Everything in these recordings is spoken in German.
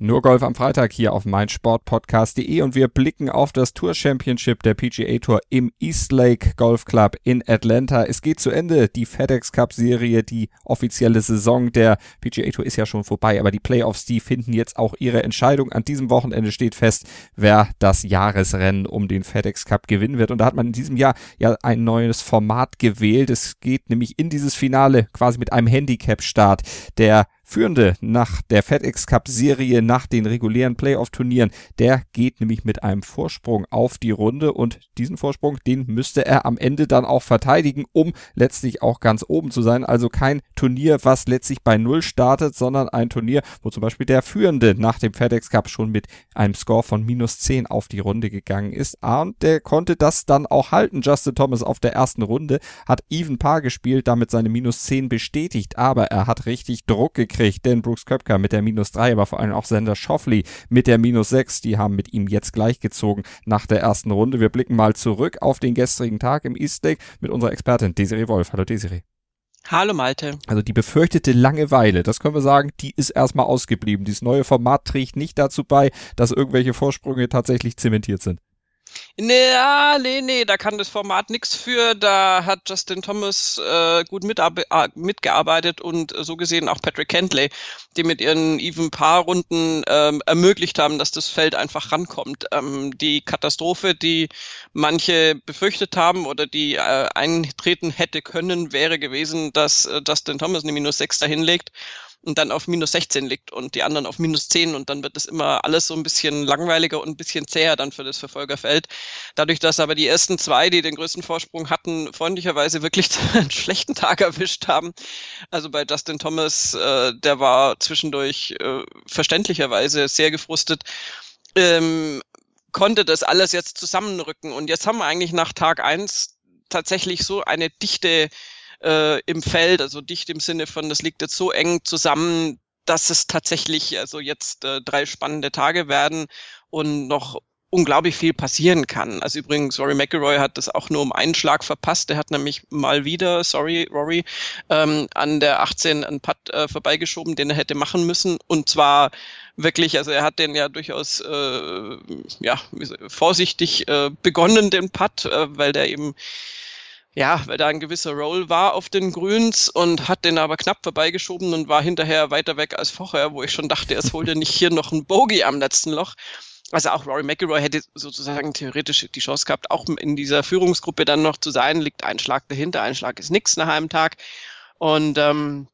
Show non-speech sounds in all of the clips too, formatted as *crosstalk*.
nur Golf am Freitag hier auf meinsportpodcast.de und wir blicken auf das Tour Championship der PGA Tour im East Lake Golf Club in Atlanta. Es geht zu Ende, die FedEx Cup Serie, die offizielle Saison der PGA Tour ist ja schon vorbei, aber die Playoffs, die finden jetzt auch ihre Entscheidung. An diesem Wochenende steht fest, wer das Jahresrennen um den FedEx Cup gewinnen wird. Und da hat man in diesem Jahr ja ein neues Format gewählt. Es geht nämlich in dieses Finale quasi mit einem Handicap-Start. Der Führende nach der FedEx Cup Serie, nach den regulären Playoff-Turnieren, der geht nämlich mit einem Vorsprung auf die Runde und diesen Vorsprung, den müsste er am Ende dann auch verteidigen, um letztlich auch ganz oben zu sein. Also kein Turnier, was letztlich bei Null startet, sondern ein Turnier, wo zum Beispiel der Führende nach dem FedEx Cup schon mit einem Score von minus 10 auf die Runde gegangen ist. Und der konnte das dann auch halten. Justin Thomas auf der ersten Runde hat Even Paar gespielt, damit seine minus 10 bestätigt, aber er hat richtig Druck gekriegt gekriegt, denn Brooks Köpker mit der minus 3, aber vor allem auch Sender Schoffley mit der minus 6, die haben mit ihm jetzt gleichgezogen nach der ersten Runde. Wir blicken mal zurück auf den gestrigen Tag im East Lake mit unserer Expertin Desiree Wolf. Hallo Desiree. Hallo Malte. Also die befürchtete Langeweile, das können wir sagen, die ist erstmal ausgeblieben. Dieses neue Format trägt nicht dazu bei, dass irgendwelche Vorsprünge tatsächlich zementiert sind. Nee, nee, nee, da kann das Format nichts für. Da hat Justin Thomas äh, gut äh, mitgearbeitet und äh, so gesehen auch Patrick Kentley, die mit ihren even paar Runden ähm, ermöglicht haben, dass das Feld einfach rankommt. Ähm, die Katastrophe, die manche befürchtet haben oder die äh, eintreten hätte können, wäre gewesen, dass äh, Justin Thomas eine Minus 6 dahinlegt und dann auf minus 16 liegt und die anderen auf minus 10 und dann wird es immer alles so ein bisschen langweiliger und ein bisschen zäher dann für das Verfolgerfeld. Dadurch, dass aber die ersten zwei, die den größten Vorsprung hatten, freundlicherweise wirklich *laughs* einen schlechten Tag erwischt haben. Also bei Justin Thomas, äh, der war zwischendurch äh, verständlicherweise sehr gefrustet. Ähm, konnte das alles jetzt zusammenrücken und jetzt haben wir eigentlich nach Tag eins tatsächlich so eine dichte äh, im Feld, also dicht im Sinne von, das liegt jetzt so eng zusammen, dass es tatsächlich also jetzt äh, drei spannende Tage werden und noch unglaublich viel passieren kann. Also übrigens, Rory McIlroy hat das auch nur um einen Schlag verpasst. Der hat nämlich mal wieder, sorry Rory, ähm, an der 18 einen Putt äh, vorbeigeschoben, den er hätte machen müssen. Und zwar wirklich, also er hat den ja durchaus äh, ja, vorsichtig äh, begonnen, den Putt, äh, weil der eben ja, weil da ein gewisser Roll war auf den Grüns und hat den aber knapp vorbeigeschoben und war hinterher weiter weg als vorher, wo ich schon dachte, es holt er nicht hier noch ein Bogey am letzten Loch. Also auch Rory McIlroy hätte sozusagen theoretisch die Chance gehabt, auch in dieser Führungsgruppe dann noch zu sein. Liegt ein Schlag dahinter, ein Schlag ist nichts nach einem Tag. Und ähm,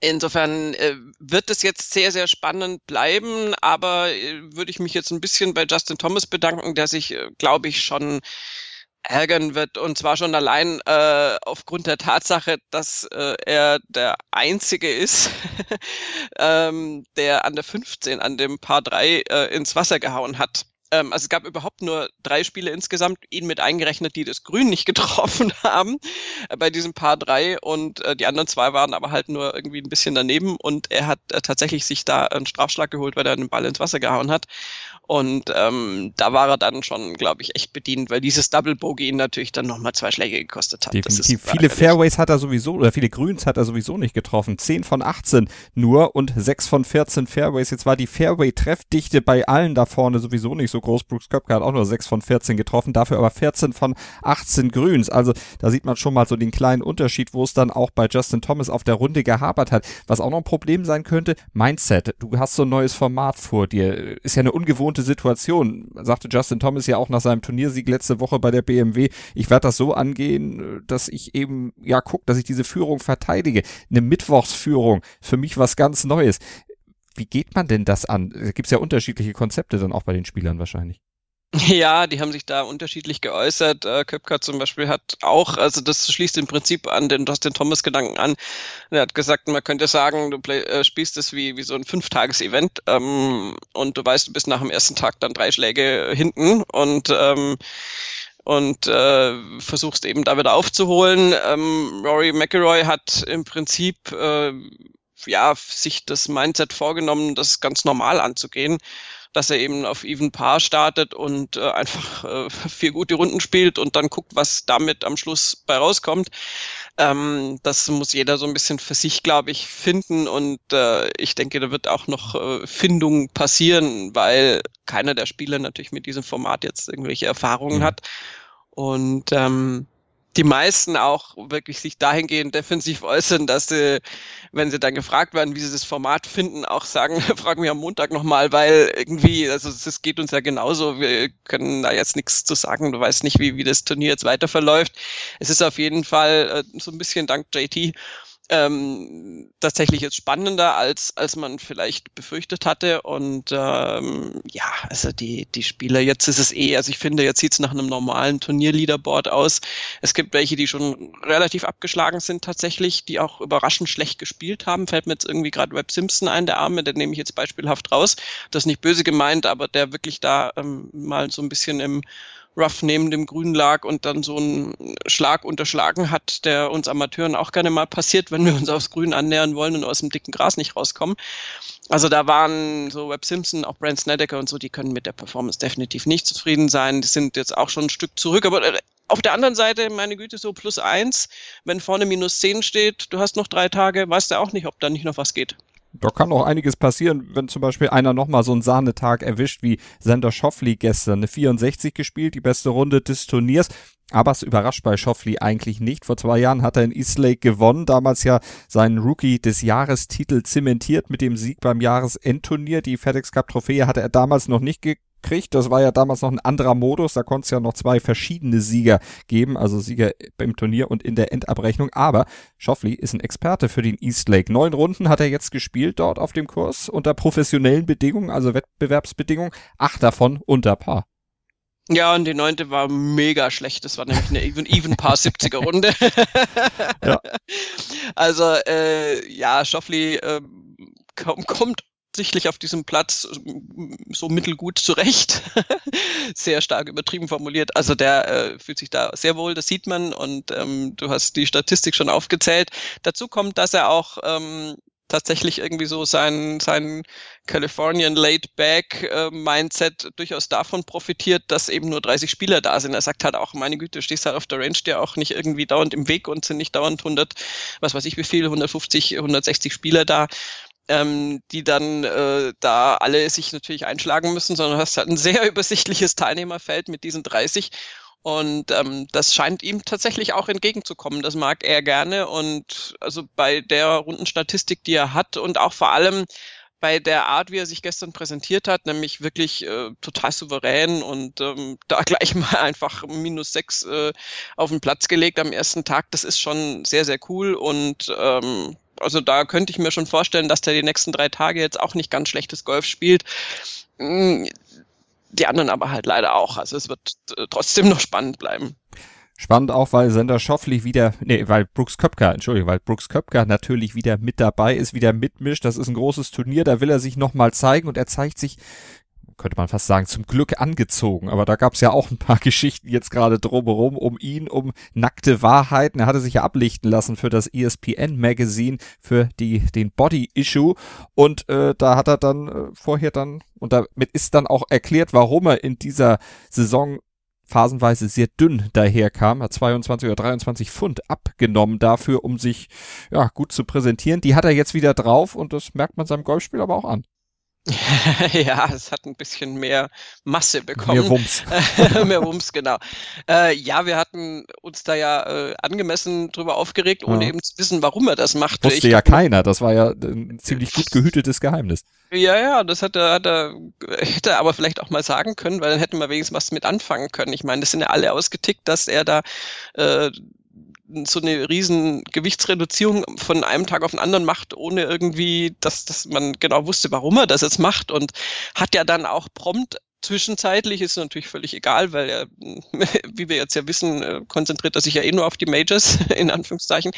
Insofern äh, wird es jetzt sehr, sehr spannend bleiben, aber äh, würde ich mich jetzt ein bisschen bei Justin Thomas bedanken, der sich, äh, glaube ich, schon ärgern wird. Und zwar schon allein äh, aufgrund der Tatsache, dass äh, er der Einzige ist, *laughs* ähm, der an der 15 an dem Paar 3 äh, ins Wasser gehauen hat. Ähm, also es gab überhaupt nur drei Spiele insgesamt, ihn mit eingerechnet, die das Grün nicht *laughs* getroffen haben äh, bei diesem Paar 3 und äh, die anderen zwei waren aber halt nur irgendwie ein bisschen daneben und er hat äh, tatsächlich sich da einen Strafschlag geholt, weil er den Ball ins Wasser gehauen hat. Und ähm, da war er dann schon, glaube ich, echt bedient, weil dieses Double Bogey ihn natürlich dann nochmal zwei Schläge gekostet hat. Definitiv. viele Fairways hat er sowieso, oder viele Grüns hat er sowieso nicht getroffen. 10 von 18 nur und 6 von 14 Fairways. Jetzt war die Fairway-Treffdichte bei allen da vorne sowieso nicht so groß. Brooks Köpke hat auch nur 6 von 14 getroffen, dafür aber 14 von 18 Grüns. Also da sieht man schon mal so den kleinen Unterschied, wo es dann auch bei Justin Thomas auf der Runde gehapert hat. Was auch noch ein Problem sein könnte, Mindset. Du hast so ein neues Format vor dir. Ist ja eine ungewohnte ungewohnte Situation. Sagte Justin Thomas ja auch nach seinem Turniersieg letzte Woche bei der BMW, ich werde das so angehen, dass ich eben, ja, guck, dass ich diese Führung verteidige. Eine Mittwochsführung, für mich was ganz Neues. Wie geht man denn das an? Da gibt es ja unterschiedliche Konzepte dann auch bei den Spielern wahrscheinlich. Ja, die haben sich da unterschiedlich geäußert. Äh, Köpker zum Beispiel hat auch, also das schließt im Prinzip an den Dustin Thomas Gedanken an. Er hat gesagt, man könnte sagen, du play, äh, spielst es wie, wie so ein Fünftages-Event ähm, und du weißt, du bist nach dem ersten Tag dann drei Schläge hinten und ähm, und äh, versuchst eben da wieder aufzuholen. Ähm, Rory McIlroy hat im Prinzip äh, ja sich das Mindset vorgenommen, das ganz normal anzugehen dass er eben auf Even Paar startet und äh, einfach äh, vier gute Runden spielt und dann guckt, was damit am Schluss bei rauskommt. Ähm, das muss jeder so ein bisschen für sich, glaube ich, finden und äh, ich denke, da wird auch noch äh, Findung passieren, weil keiner der Spieler natürlich mit diesem Format jetzt irgendwelche Erfahrungen mhm. hat. Und ähm, die meisten auch wirklich sich dahingehend defensiv äußern, dass sie, wenn sie dann gefragt werden, wie sie das Format finden, auch sagen, *laughs* fragen wir am Montag nochmal, weil irgendwie, also es geht uns ja genauso, wir können da jetzt nichts zu sagen, du weißt nicht, wie, wie das Turnier jetzt weiter verläuft. Es ist auf jeden Fall äh, so ein bisschen dank JT ähm, tatsächlich jetzt spannender, als, als man vielleicht befürchtet hatte. Und ähm, ja, also die, die Spieler, jetzt ist es eh, also ich finde, jetzt sieht es nach einem normalen Turnierleaderboard aus. Es gibt welche, die schon relativ abgeschlagen sind tatsächlich, die auch überraschend schlecht gespielt haben. Fällt mir jetzt irgendwie gerade Webb Simpson ein, der Arme, den nehme ich jetzt beispielhaft raus. Das ist nicht böse gemeint, aber der wirklich da ähm, mal so ein bisschen im Ruff neben dem Grün lag und dann so einen Schlag unterschlagen hat, der uns Amateuren auch gerne mal passiert, wenn wir uns aufs Grün annähern wollen und aus dem dicken Gras nicht rauskommen. Also da waren so Webb Simpson, auch Brent Snedeker und so, die können mit der Performance definitiv nicht zufrieden sein. Die sind jetzt auch schon ein Stück zurück, aber äh, auf der anderen Seite, meine Güte, so plus eins, wenn vorne minus zehn steht, du hast noch drei Tage, weißt du auch nicht, ob da nicht noch was geht. Da kann auch einiges passieren, wenn zum Beispiel einer nochmal so einen Sahnetag erwischt wie Sander Schoffli gestern. Eine 64 gespielt, die beste Runde des Turniers. Aber es überrascht bei Schoffli eigentlich nicht. Vor zwei Jahren hat er in Eastlake gewonnen, damals ja seinen Rookie des Jahrestitel zementiert mit dem Sieg beim Jahresendturnier. Die FedEx Cup Trophäe hatte er damals noch nicht kriegt. Das war ja damals noch ein anderer Modus. Da konnte es ja noch zwei verschiedene Sieger geben, also Sieger im Turnier und in der Endabrechnung. Aber Schoffli ist ein Experte für den East Lake. Neun Runden hat er jetzt gespielt dort auf dem Kurs unter professionellen Bedingungen, also Wettbewerbsbedingungen. Acht davon unter Paar. Ja, und die neunte war mega schlecht. Das war nämlich eine Even, even Paar 70er Runde. ja. *laughs* Also, äh, ja, Schoffli äh, kommt sichtlich auf diesem Platz so mittelgut zurecht. *laughs* sehr stark übertrieben formuliert. Also der äh, fühlt sich da sehr wohl, das sieht man und ähm, du hast die Statistik schon aufgezählt. Dazu kommt, dass er auch ähm, tatsächlich irgendwie so sein, sein Californian Laid Back äh, Mindset durchaus davon profitiert, dass eben nur 30 Spieler da sind. Er sagt halt auch, meine Güte, du stehst halt auf der Range dir auch nicht irgendwie dauernd im Weg und sind nicht dauernd 100, was weiß ich wie viel, 150, 160 Spieler da ähm, die dann äh, da alle sich natürlich einschlagen müssen, sondern hast halt ein sehr *laughs* übersichtliches Teilnehmerfeld mit diesen 30 und ähm, das scheint ihm tatsächlich auch entgegenzukommen. Das mag er gerne. Und also bei der Rundenstatistik, die er hat und auch vor allem bei der Art, wie er sich gestern präsentiert hat, nämlich wirklich äh, total souverän und ähm, *laughs* da gleich mal einfach minus sechs äh, auf den Platz gelegt am ersten Tag, das ist schon sehr, sehr cool und ähm, also da könnte ich mir schon vorstellen, dass der die nächsten drei Tage jetzt auch nicht ganz schlechtes Golf spielt. Mm, die anderen aber halt leider auch. Also es wird äh, trotzdem noch spannend bleiben. Spannend auch, weil Sender Schoffli wieder, nee, weil Brooks Köpker, Entschuldigung, weil Brooks Köpker natürlich wieder mit dabei ist, wieder mitmischt. Das ist ein großes Turnier, da will er sich nochmal zeigen und er zeigt sich könnte man fast sagen, zum Glück angezogen. Aber da gab es ja auch ein paar *laughs* Geschichten jetzt gerade drumherum um ihn, um nackte Wahrheiten. Er hatte sich ja ablichten lassen für das ESPN Magazine, für die, den Body Issue. Und äh, da hat er dann äh, vorher dann, und damit ist dann auch erklärt, warum er in dieser Saison phasenweise sehr dünn daherkam, hat 22 oder 23 Pfund abgenommen dafür, um sich ja gut zu präsentieren. Die hat er jetzt wieder drauf und das merkt man seinem Golfspiel aber auch an. *laughs* ja, es hat ein bisschen mehr Masse bekommen. Mehr Wumms. *laughs* mehr Wumms, genau. Äh, ja, wir hatten uns da ja äh, angemessen drüber aufgeregt, ohne ja. eben zu wissen, warum er das macht. Wusste ich ja keiner. Das war ja ein ziemlich gut *laughs* gehütetes Geheimnis. Ja, ja, das hat er, hat er, hätte er aber vielleicht auch mal sagen können, weil dann hätten wir wenigstens was mit anfangen können. Ich meine, das sind ja alle ausgetickt, dass er da äh, so eine riesen Gewichtsreduzierung von einem Tag auf den anderen macht, ohne irgendwie, dass, dass man genau wusste, warum er das jetzt macht und hat ja dann auch prompt Zwischenzeitlich ist es natürlich völlig egal, weil er, *laughs* wie wir jetzt ja wissen, äh, konzentriert er sich ja eh nur auf die Majors, *laughs* in Anführungszeichen.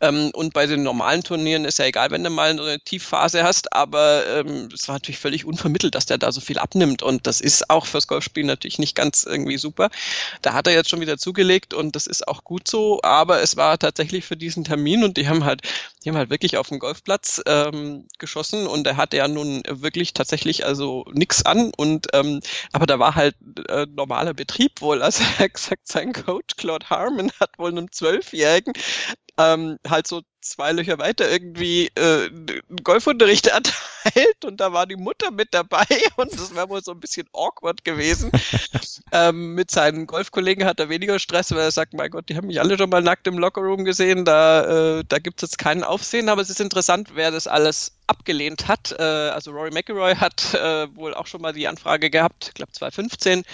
Ähm, und bei den normalen Turnieren ist ja egal, wenn du mal eine Tiefphase hast, aber ähm, es war natürlich völlig unvermittelt, dass der da so viel abnimmt. Und das ist auch fürs Golfspiel natürlich nicht ganz irgendwie super. Da hat er jetzt schon wieder zugelegt und das ist auch gut so, aber es war tatsächlich für diesen Termin und die haben halt, die haben halt wirklich auf dem Golfplatz ähm, geschossen und er hatte ja nun wirklich tatsächlich also nix an und ähm, aber da war halt äh, normaler Betrieb wohl. *laughs* Also er hat gesagt, sein Coach Claude Harmon hat wohl einem Zwölfjährigen ähm, halt so zwei Löcher weiter irgendwie äh, Golfunterricht *laughs* erteilt und da war die Mutter mit dabei *laughs* und das wäre wohl so ein bisschen awkward gewesen. *laughs* ähm, mit seinen Golfkollegen hat er weniger Stress, weil er sagt, mein Gott, die haben mich alle schon mal nackt im Lockerroom gesehen, da, äh, da gibt es jetzt keinen Aufsehen, aber es ist interessant, wer das alles abgelehnt hat. Äh, also Rory McIlroy hat äh, wohl auch schon mal die Anfrage gehabt, ich glaube 2015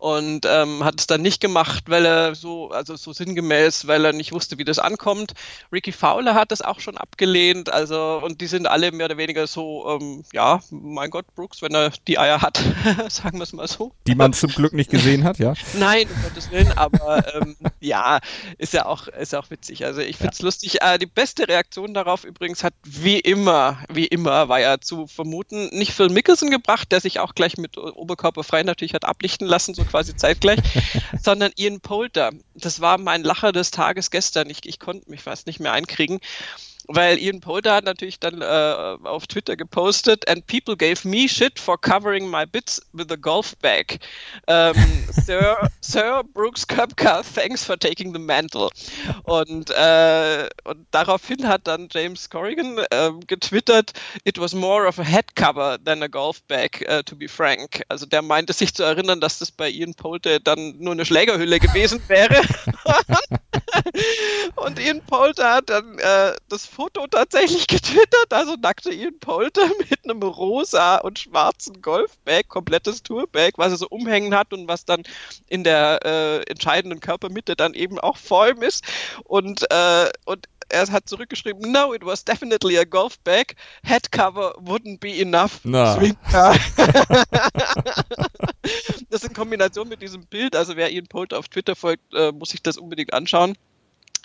und ähm, hat es dann nicht gemacht, weil er so, also so sinngemäß, weil er nicht wusste, wie das ankommt. Ricky Fowler hat das auch schon abgelehnt, also und die sind alle mehr oder weniger so, ähm, ja, mein Gott, Brooks, wenn er die Eier hat, *laughs* sagen wir es mal so. Die man zum Glück nicht gesehen hat, ja? *laughs* Nein, um Gottes Willen, aber ähm, ja, ist ja auch, ist ja auch witzig. Also ich finde es ja. lustig. Äh, die beste Reaktion darauf übrigens hat wie immer, wie immer war ja zu vermuten, nicht Phil Mickelson gebracht, der sich auch gleich mit Oberkörper frei natürlich hat ablichten lassen, so quasi zeitgleich, *laughs* sondern Ian Poulter. Das war mein Lacher des Tages gestern. Ich, ich konnte mich fast nicht mehr einkriegen weil Ian Poulter hat natürlich dann äh, auf Twitter gepostet, and people gave me shit for covering my bits with a golf bag. Um, *laughs* Sir, Sir Brooks Köpka, thanks for taking the mantle. Und, äh, und daraufhin hat dann James Corrigan äh, getwittert, it was more of a head cover than a golf bag, uh, to be frank. Also der meinte sich zu erinnern, dass das bei Ian Poulter dann nur eine Schlägerhülle gewesen wäre. *laughs* *laughs* und Ian Poulter hat dann äh, das Foto tatsächlich getwittert, also nackte Ian Poulter *laughs* mit einem rosa und schwarzen Golfbag, komplettes Tourbag, was er so umhängen hat und was dann in der äh, entscheidenden Körpermitte dann eben auch ihm ist. Und, äh, und er hat zurückgeschrieben, no, it was definitely a golf bag. Head cover wouldn't be enough. Na. *laughs* *laughs* das in Kombination mit diesem Bild, also wer Ian Poulter auf Twitter folgt, äh, muss sich das unbedingt anschauen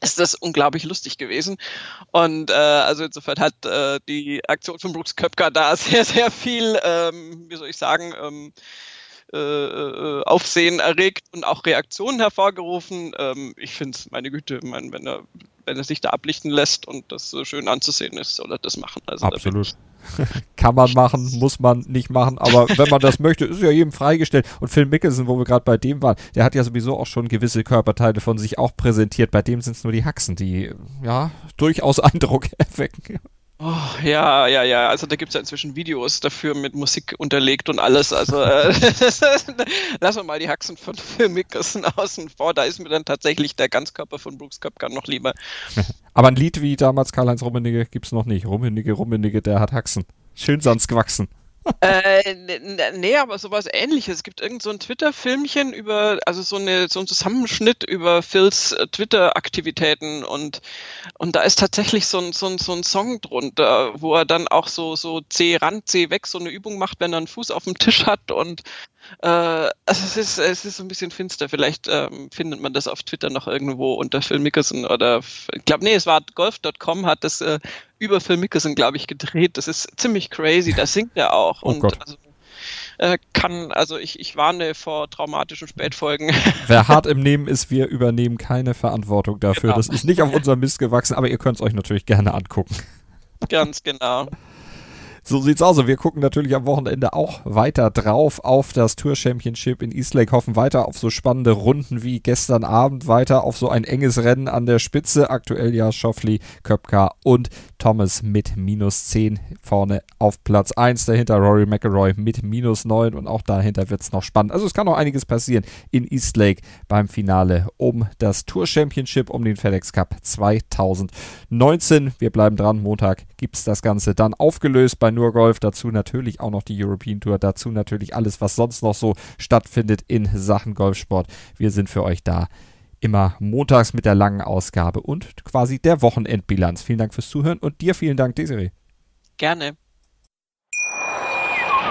ist das unglaublich lustig gewesen. Und äh, also insofern hat äh, die Aktion von Brooks Köpker da *laughs* sehr, sehr viel, ähm, wie soll ich sagen, ähm, äh, äh Aufsehen erregt und auch Reaktionen hervorgerufen. Ähm, ich finde es, meine Güte, mein, wenn er wenn er sich da ablichten lässt und das so schön anzusehen ist, soll er das machen. Also Absolut. *laughs* Kann man machen, muss man nicht machen, aber wenn man das möchte, ist ja jedem freigestellt. Und Phil Mickelson, wo wir gerade bei dem waren, der hat ja sowieso auch schon gewisse Körperteile von sich auch präsentiert. Bei dem sind es nur die Haxen, die ja durchaus *laughs* Eindruck erwecken. Oh, ja, ja, ja. Also da gibt es ja inzwischen Videos dafür mit Musik unterlegt und alles. Also äh, *laughs* lassen wir mal die Haxen von Phil Mickelson außen vor. Da ist mir dann tatsächlich der Ganzkörper von Brooks Köpker noch lieber. *laughs* Aber ein Lied wie damals Karl-Heinz Rummenigge gibt es noch nicht. Rummenigge, Rummenigge, der hat Haxen. Schön sonst gewachsen äh, nee, aber sowas ähnliches. Es gibt irgend so Twitter-Filmchen über, also so, eine, so ein Zusammenschnitt über Phils äh, Twitter-Aktivitäten und, und da ist tatsächlich so ein, so, ein, so ein Song drunter, wo er dann auch so, so C ran, C weg, so eine Übung macht, wenn er einen Fuß auf dem Tisch hat und äh, also es ist, es ist ein bisschen finster. Vielleicht ähm, findet man das auf Twitter noch irgendwo unter Phil Mickelson oder ich glaube, nee, es war golf.com hat das äh, über Phil Mickelson, glaube ich, gedreht. Das ist ziemlich crazy. Da singt er auch. Oh und Gott. Also, äh, kann, also ich, ich warne vor traumatischen Spätfolgen. *laughs* Wer hart im Nehmen ist, wir übernehmen keine Verantwortung dafür. Genau. Das ist nicht auf unserem Mist gewachsen, aber ihr könnt es euch natürlich gerne angucken. Ganz genau. So sieht's aus. Wir gucken natürlich am Wochenende auch weiter drauf auf das Tour Championship in Eastlake, hoffen weiter auf so spannende Runden wie gestern Abend, weiter auf so ein enges Rennen an der Spitze. Aktuell ja Schoffli, Köpka und Thomas mit minus 10 vorne auf Platz 1. Dahinter Rory McElroy mit minus 9 und auch dahinter wird's noch spannend. Also es kann noch einiges passieren in Eastlake beim Finale um das Tour Championship, um den FedEx Cup 2019. Wir bleiben dran. Montag gibt's das Ganze dann aufgelöst bei nur Golf, dazu natürlich auch noch die European Tour, dazu natürlich alles, was sonst noch so stattfindet in Sachen Golfsport. Wir sind für euch da immer montags mit der langen Ausgabe und quasi der Wochenendbilanz. Vielen Dank fürs Zuhören und dir vielen Dank, Desiree. Gerne.